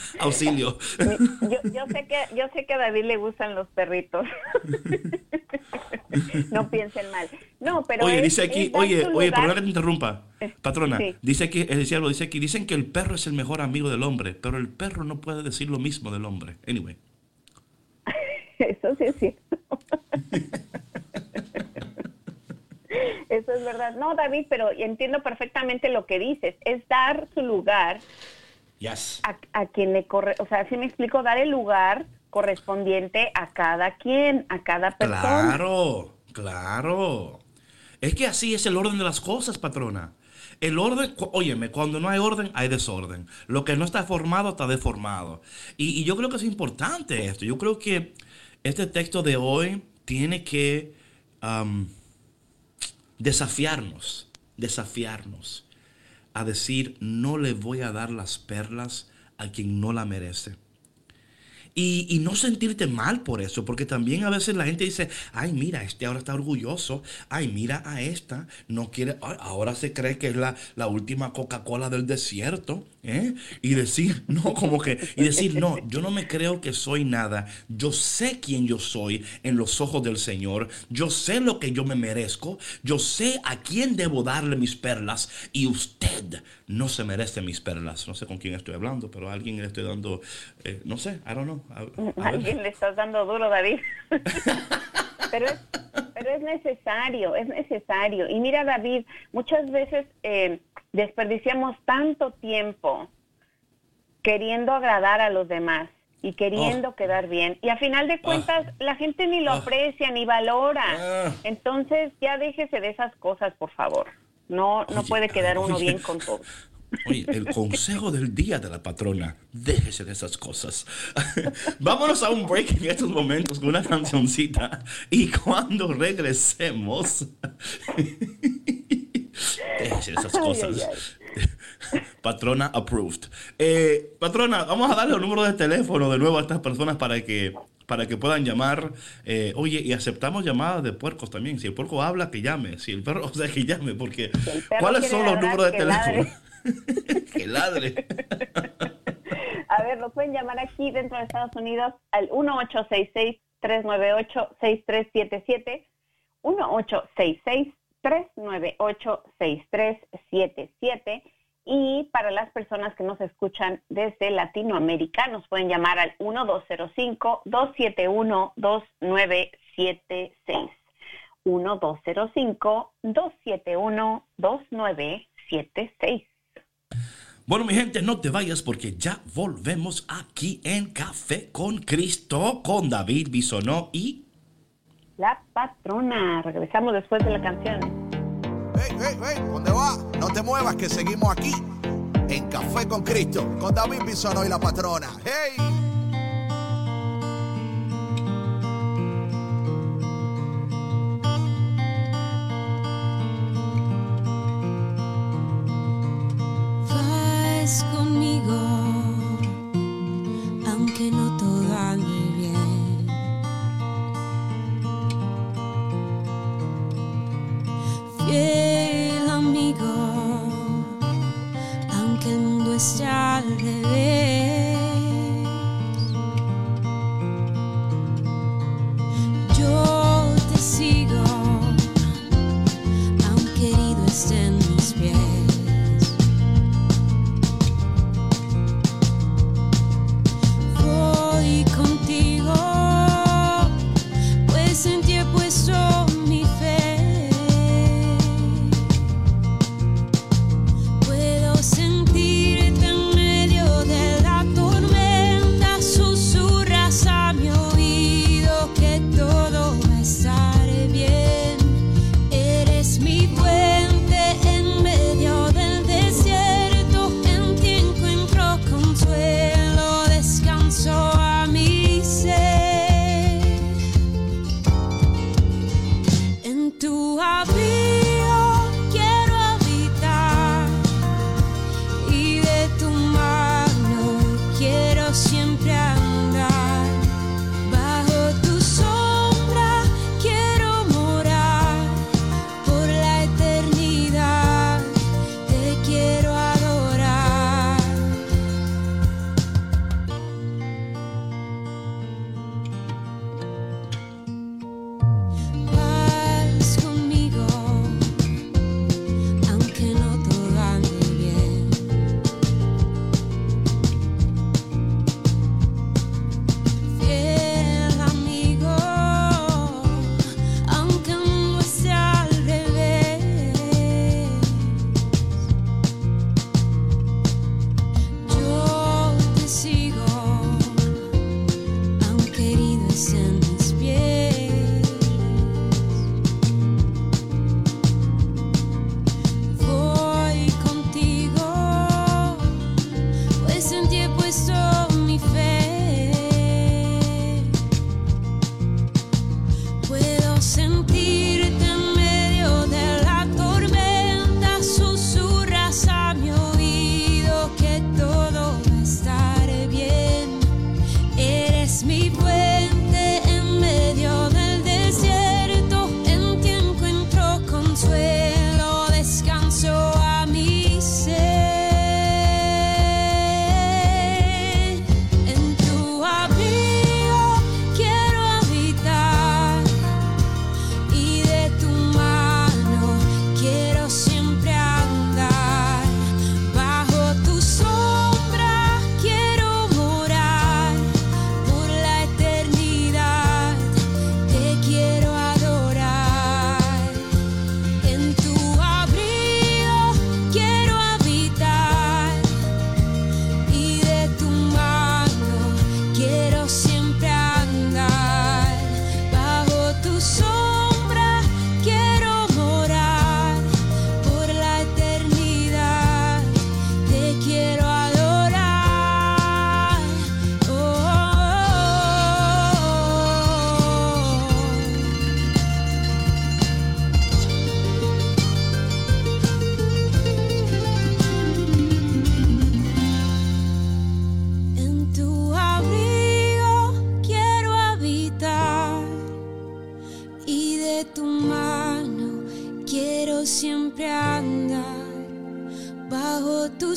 Speaker 2: Auxilio.
Speaker 3: Yo, sé que, yo sé que a David le gustan los perritos. no piensen mal. No, pero
Speaker 2: oye, dice aquí, oye, oye, perdón que te interrumpa, patrona. Dice aquí, es decir, dice aquí, dicen que el perro es el mejor amigo del hombre, pero el perro no puede decir lo mismo del hombre. Anyway.
Speaker 3: Eso sí es cierto. Eso es verdad. No, David, pero entiendo perfectamente lo que dices. Es dar su lugar a, quien le corre, o sea, si me explico, dar el lugar correspondiente a cada quien, a cada persona.
Speaker 2: Claro, claro. Es que así es el orden de las cosas, patrona. El orden, óyeme, cuando no hay orden, hay desorden. Lo que no está formado, está deformado. Y, yo creo que es importante esto. Yo creo que este texto de hoy tiene que desafiarnos, desafiarnos a decir, no le voy a dar las perlas a quien no la merece. Y, no sentirte mal por eso, porque también a veces la gente dice, ay, mira, este ahora está orgulloso, ay, mira a esta, no quiere, ahora se cree que es la, la última Coca-Cola del desierto, ¿eh? Y decir, no, como que, y decir, no, yo no me creo que soy nada, yo sé quién yo soy en los ojos del Señor, yo sé lo que yo me merezco, yo sé a quién debo darle mis perlas, y usted no se merece mis perlas. No sé con quién estoy hablando, pero a alguien le estoy dando, eh, no sé, I don't know.
Speaker 3: A, alguien le estás dando duro, David. pero, es, pero es necesario, es necesario. Y mira, David, muchas veces eh, desperdiciamos tanto tiempo queriendo agradar a los demás y queriendo oh. quedar bien. Y a final de cuentas, ah. la gente ni lo ah. aprecia ni valora. Ah. Entonces, ya déjese de esas cosas, por favor. No, no puede quedar uno bien con todo.
Speaker 2: Oye, el consejo del día de la patrona, déjese de esas cosas. Vámonos a un break en estos momentos con una cancioncita y cuando regresemos, esas cosas. Patrona approved. Eh, patrona, vamos a darle el número de teléfono de nuevo a estas personas para que para que puedan llamar. Eh, oye, y aceptamos llamadas de puercos también. Si el puerco habla, que llame. Si el perro, o sea, que llame, porque ¿cuáles son los números de teléfono? que ladre.
Speaker 3: A ver, lo pueden llamar aquí dentro de Estados Unidos al 1866-398-6377. 1866-398-6377 y para las personas que nos escuchan desde Latinoamérica, nos pueden llamar al 1205-271-2976. 1205-271-2976.
Speaker 2: Bueno, mi gente, no te vayas porque ya volvemos aquí en Café con Cristo, con David Bisonó y...
Speaker 3: La patrona. Regresamos después de la canción.
Speaker 1: Hey, hey, hey, ¿dónde va? No te muevas que seguimos aquí en Café con Cristo con David Bisono y la patrona. ¡Hey!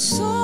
Speaker 2: so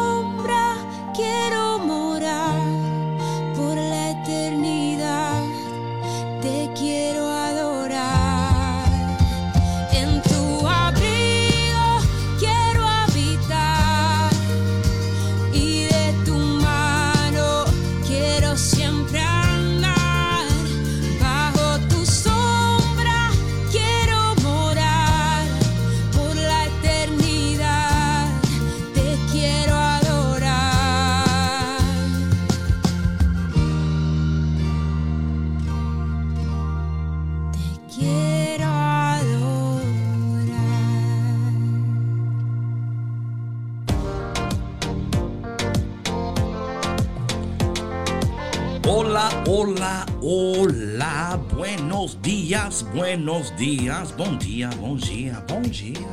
Speaker 2: días, buenos días. Buen día, buen día, buen día.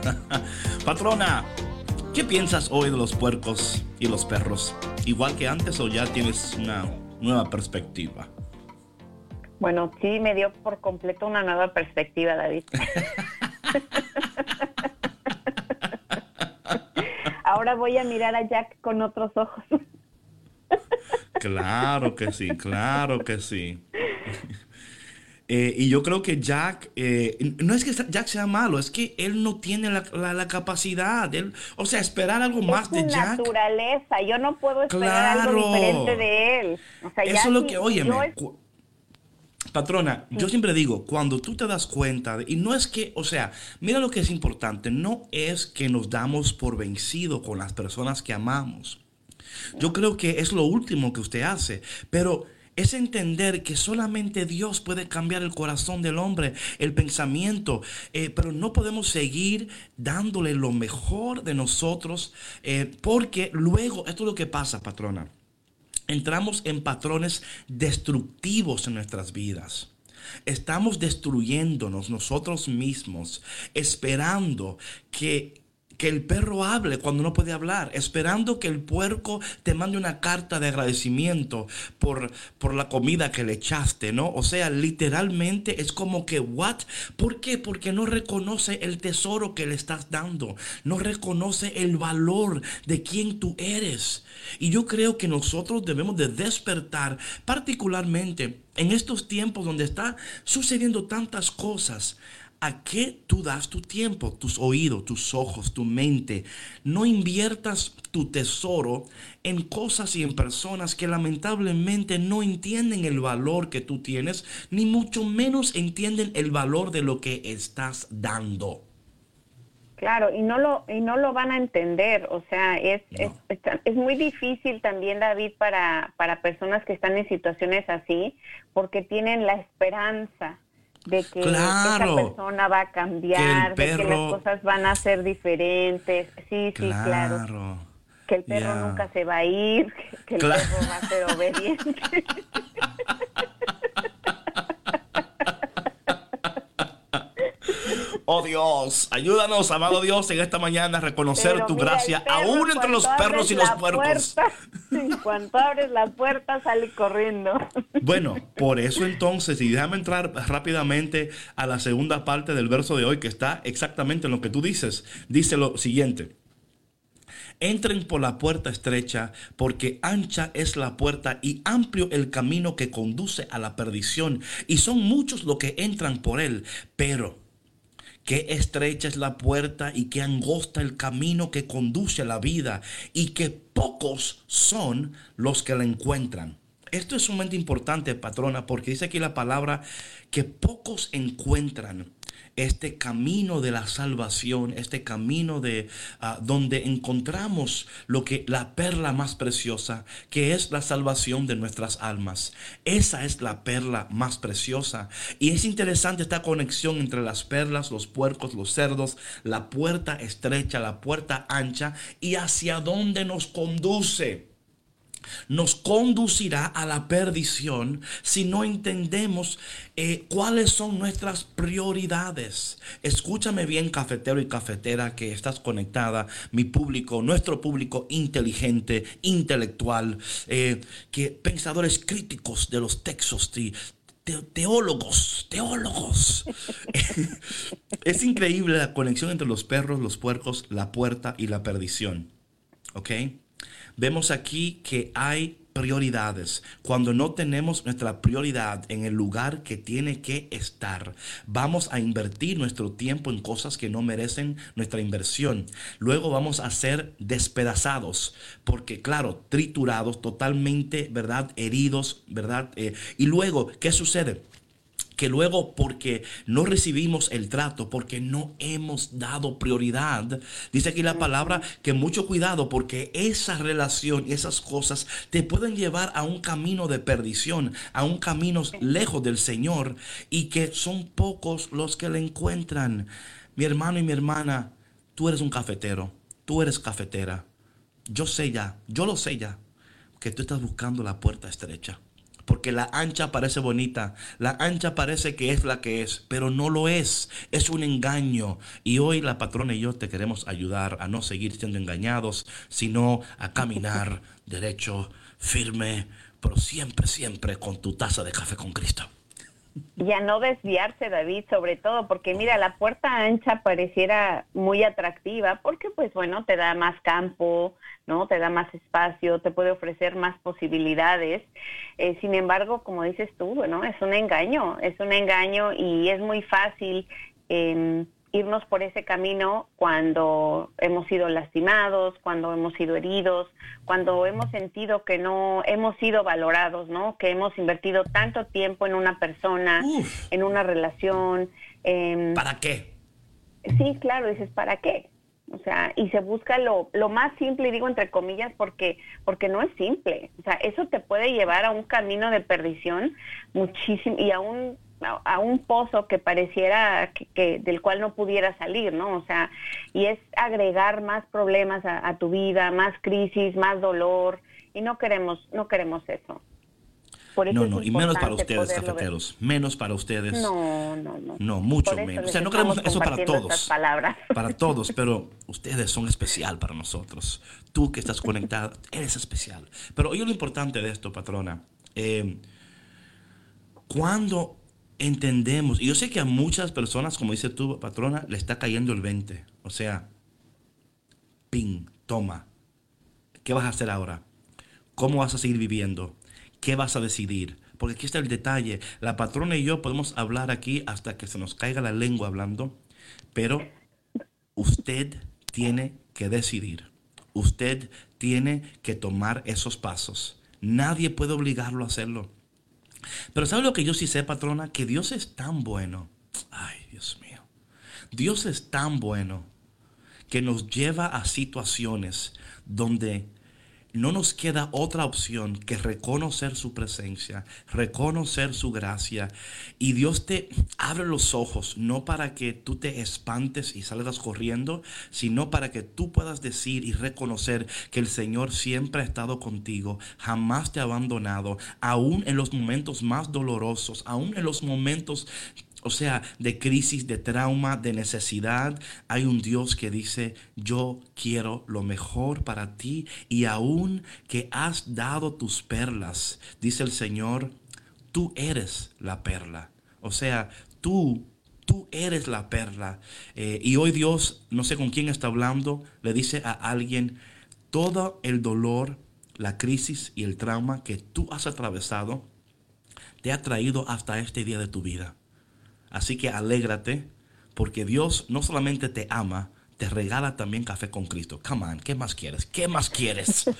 Speaker 2: Patrona, ¿qué piensas hoy de los puercos y los perros? ¿Igual que antes o ya tienes una nueva perspectiva?
Speaker 3: Bueno, sí me dio por completo una nueva perspectiva, David. Ahora voy a mirar a Jack con otros ojos.
Speaker 2: Claro que sí, claro que sí. Eh, y yo creo que Jack, eh, no es que Jack sea malo, es que él no tiene la, la- la capacidad. Él, o sea, esperar algo más
Speaker 3: es
Speaker 2: de Jack.
Speaker 3: naturaleza. Yo no puedo esperar algo
Speaker 2: Claro.
Speaker 3: diferente de él. O sea, ya
Speaker 2: Eso es lo que, óyeme,
Speaker 3: yo es-
Speaker 2: patrona, yo siempre digo, cuando tú te das cuenta, de- y no es que, o sea, mira lo que es importante, no es que nos damos por vencido con las personas que amamos. Yo creo que es lo último que usted hace, pero es entender que solamente Dios puede cambiar el corazón del hombre, el pensamiento, eh, pero no podemos seguir dándole lo mejor de nosotros, eh, porque luego, esto es lo que pasa, patrona entramos en patrones destructivos en nuestras vidas. Estamos destruyéndonos nosotros mismos, esperando que, que el perro hable cuando no puede hablar, esperando que el puerco te mande una carta de agradecimiento por, por la comida que le echaste, ¿no? O sea, literalmente es como que, ¿what? ¿Por qué? Porque no reconoce el tesoro que le estás dando, no reconoce el valor de quien tú eres. Y yo creo que nosotros debemos de despertar, particularmente en estos tiempos donde está sucediendo tantas cosas. ¿A qué tú das tu tiempo, tus oídos, tus ojos, tu mente? No inviertas tu tesoro en cosas y en personas que lamentablemente no entienden el valor que tú tienes, ni mucho menos entienden el valor de lo que estás dando.
Speaker 3: Claro, y no lo y no lo van a entender, o sea, es, es, es, muy difícil también, David, para, para personas que están en situaciones así, porque tienen la esperanza de que esa persona va a cambiar, de que las cosas van a ser diferentes. Sí, sí, claro. Que el perro nunca se va a ir, que el perro va a ser obediente.
Speaker 2: Oh Dios, ayúdanos, amado Dios, en esta mañana a reconocer tu gracia, aún entre los perros y los puercos.
Speaker 3: Cuando abres la puerta, sale corriendo.
Speaker 2: Bueno, por eso entonces, y déjame entrar rápidamente a la segunda parte del verso de hoy, que está exactamente en lo que tú dices. Dice lo siguiente. Entren por la puerta estrecha, porque ancha es la puerta y amplio el camino que conduce a la perdición, y son muchos los que entran por él, pero Qué estrecha es la puerta y qué angosta el camino que conduce a la vida y que pocos son los que la encuentran. Esto es sumamente importante, patrona, porque dice aquí la palabra que pocos encuentran este camino de la salvación, este camino de ah, donde encontramos lo que la perla más preciosa, que es la salvación de nuestras almas. Esa es la perla más preciosa. Y es interesante esta conexión entre las perlas, los puercos, los cerdos, la puerta estrecha, la puerta ancha y hacia dónde nos conduce nos conducirá a la perdición si no entendemos eh, cuáles son nuestras prioridades. Escúchame bien, cafetero y cafetera, que estás conectada, mi público, nuestro público inteligente, intelectual, eh, que pensadores críticos de los textos, teólogos, teólogos. es increíble la conexión entre los perros, los puercos, la puerta y la perdición. ¿Ok? Vemos aquí que hay prioridades. Cuando no tenemos nuestra prioridad en el lugar que tiene que estar, vamos a invertir nuestro tiempo en cosas que no merecen nuestra inversión. Luego vamos a ser despedazados, porque claro, triturados, totalmente, ¿verdad? Heridos, ¿verdad? Eh, y luego, ¿qué sucede? Que luego porque no recibimos el trato, porque no hemos dado prioridad, dice aquí la palabra que mucho cuidado porque esa relación y esas cosas te pueden llevar a un camino de perdición, a un camino lejos del Señor y que son pocos los que le encuentran. Mi hermano y mi hermana, tú eres un cafetero, tú eres cafetera. Yo sé ya, yo lo sé ya, que tú estás buscando la puerta estrecha porque la ancha parece bonita, la ancha parece que es la que es, pero no lo es, es un engaño. Y hoy la patrona y yo te queremos ayudar a no seguir siendo engañados, sino a caminar derecho, firme, pero siempre, siempre con tu taza de café con Cristo.
Speaker 3: Y a no desviarse, David, sobre todo, porque mira, la puerta ancha pareciera muy atractiva, porque pues bueno, te da más campo, ¿no? Te da más espacio, te puede ofrecer más posibilidades. Eh, sin embargo, como dices tú, bueno, es un engaño, es un engaño y es muy fácil eh, irnos por ese camino cuando hemos sido lastimados, cuando hemos sido heridos, cuando hemos sentido que no hemos sido valorados, ¿no? Que hemos invertido tanto tiempo en una persona, en una relación.
Speaker 2: ¿Para qué?
Speaker 3: Sí, claro, dices, ¿para qué? O sea, y se busca lo, lo más simple, y digo entre comillas, porque, porque no es simple. O sea, eso te puede llevar a un camino de perdición muchísimo y a un a un pozo que pareciera que, del cual no pudiera salir, ¿no? O sea, y es agregar más problemas a, tu vida, más crisis, más dolor, y no queremos, no queremos eso.
Speaker 2: no, no, y menos para ustedes, cafeteros. Menos para ustedes.
Speaker 3: No, no, no.
Speaker 2: No, mucho menos. O sea, no queremos eso para todos. Para todos, pero ustedes son especial para nosotros. Tú que estás conectada, eres especial. Pero oye lo importante de esto, patrona. Eh, cuando entendemos, y yo sé que a muchas personas, como dice tu patrona, le está cayendo el 20. O sea, ping, toma. ¿Qué vas a hacer ahora? ¿Cómo vas a seguir viviendo? ¿Qué vas a decidir? Porque aquí está el detalle. La patrona y yo podemos hablar aquí hasta que se nos caiga la lengua hablando, pero usted tiene que decidir. Usted tiene que tomar esos pasos. Nadie puede obligarlo a hacerlo. Pero ¿sabe lo que yo sí sé, patrona? Que Dios es tan bueno. Ay, Dios mío. Dios es tan bueno que nos lleva a situaciones donde no nos queda otra opción que reconocer su presencia, reconocer su gracia. Y Dios te abre los ojos, no para que tú te espantes y salgas corriendo, sino para que tú puedas decir y reconocer que el Señor siempre ha estado contigo, jamás te ha abandonado, aún en los momentos más dolorosos, aún en los momentos o sea, de crisis, de trauma, de necesidad, hay un Dios que dice, yo quiero lo mejor para ti y aún que has dado tus perlas, dice el Señor, tú eres la perla. O sea, tú Tú eres la perla. Eh, y hoy Dios, no sé con quién está hablando, le dice a alguien, todo el dolor, la crisis y el trauma que tú has atravesado, te ha traído hasta este día de tu vida. Así que alégrate, porque Dios no solamente te ama, te regala también café con Cristo. Come on, ¿qué más quieres? ¿Qué más quieres?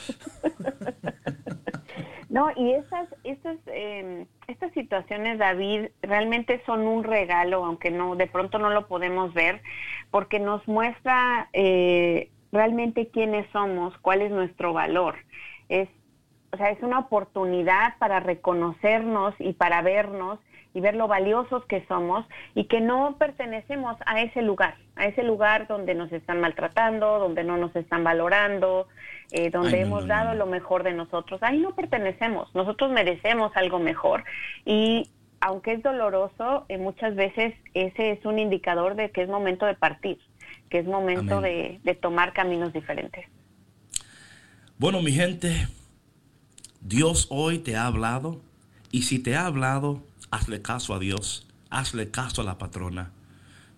Speaker 3: No, y esas, esas, em, estas situaciones, David, realmente son un regalo, aunque no, de pronto no lo podemos ver, porque nos muestra eh, realmente quiénes somos, cuál es nuestro valor. Es, o sea, es una oportunidad para reconocernos y para vernos y ver lo valiosos que somos y que no pertenecemos a ese lugar, a ese lugar donde nos están maltratando, donde no nos están valorando, eh, donde hemos dado lo mejor de nosotros. Ahí no pertenecemos, nosotros merecemos algo mejor y aunque es doloroso, eh, muchas veces ese es un indicador de que es momento de partir, que es momento de, de tomar caminos diferentes.
Speaker 2: Bueno, mi gente, Dios hoy te ha hablado y si te ha hablado, hazle caso a Dios, hazle caso a la patrona.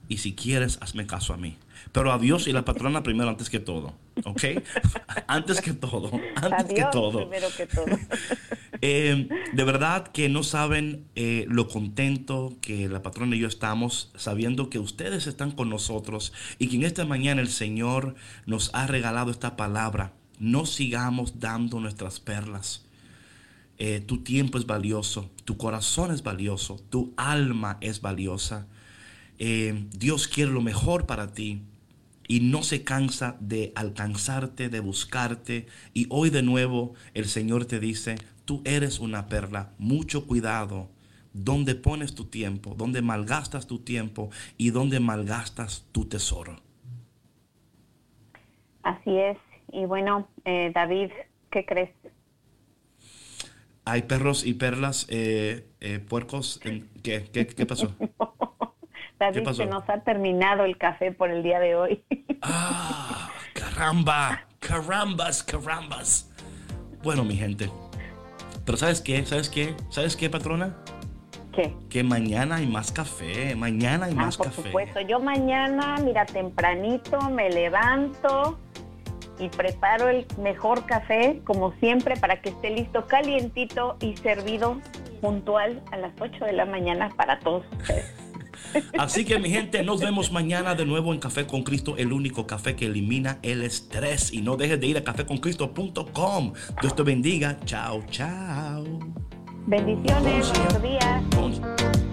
Speaker 2: Y si quieres, hazme caso a mí. Pero a Dios y la patrona primero, antes que todo. ¿Ok? antes que todo. Antes que todo.
Speaker 3: Primero que todo.
Speaker 2: Eh, de verdad que no saben eh, lo contento que la patrona y yo estamos sabiendo que ustedes están con nosotros y que en esta mañana el Señor nos ha regalado esta palabra. No sigamos dando nuestras perlas eh, tu tiempo es valioso, tu corazón es valioso, tu alma es valiosa. Eh, Dios quiere lo mejor para ti y no se cansa de alcanzarte, de buscarte. Y hoy de nuevo el Señor te dice, tú eres una perla, mucho cuidado donde pones tu tiempo, donde malgastas tu tiempo y donde malgastas tu tesoro.
Speaker 3: Así es. Y bueno, eh, David, ¿qué crees?
Speaker 2: Hay perros y perlas, eh, eh, puercos. ¿Qué, qué, qué pasó?
Speaker 3: David, se nos ha terminado el café por el día de hoy.
Speaker 2: ¡Ah! ¡Caramba! ¡Carambas, carambas! Bueno, mi gente. Pero ¿sabes qué? ¿Sabes qué? ¿Sabes qué, patrona?
Speaker 3: ¿Qué?
Speaker 2: Que mañana hay más café. Mañana hay
Speaker 3: ah,
Speaker 2: más
Speaker 3: por
Speaker 2: café.
Speaker 3: Por supuesto. Yo mañana, mira, tempranito me levanto y preparo el mejor café, como siempre, para que esté listo, calientito y servido puntual a las 8 de la mañana para todos ustedes.
Speaker 2: Así que mi gente, nos vemos mañana de nuevo en Café con Cristo, el único café que elimina el estrés. Y no dejes de ir a caféconcristo.com. Dios te bendiga. Chao, chao.
Speaker 3: Bendiciones, buenos días.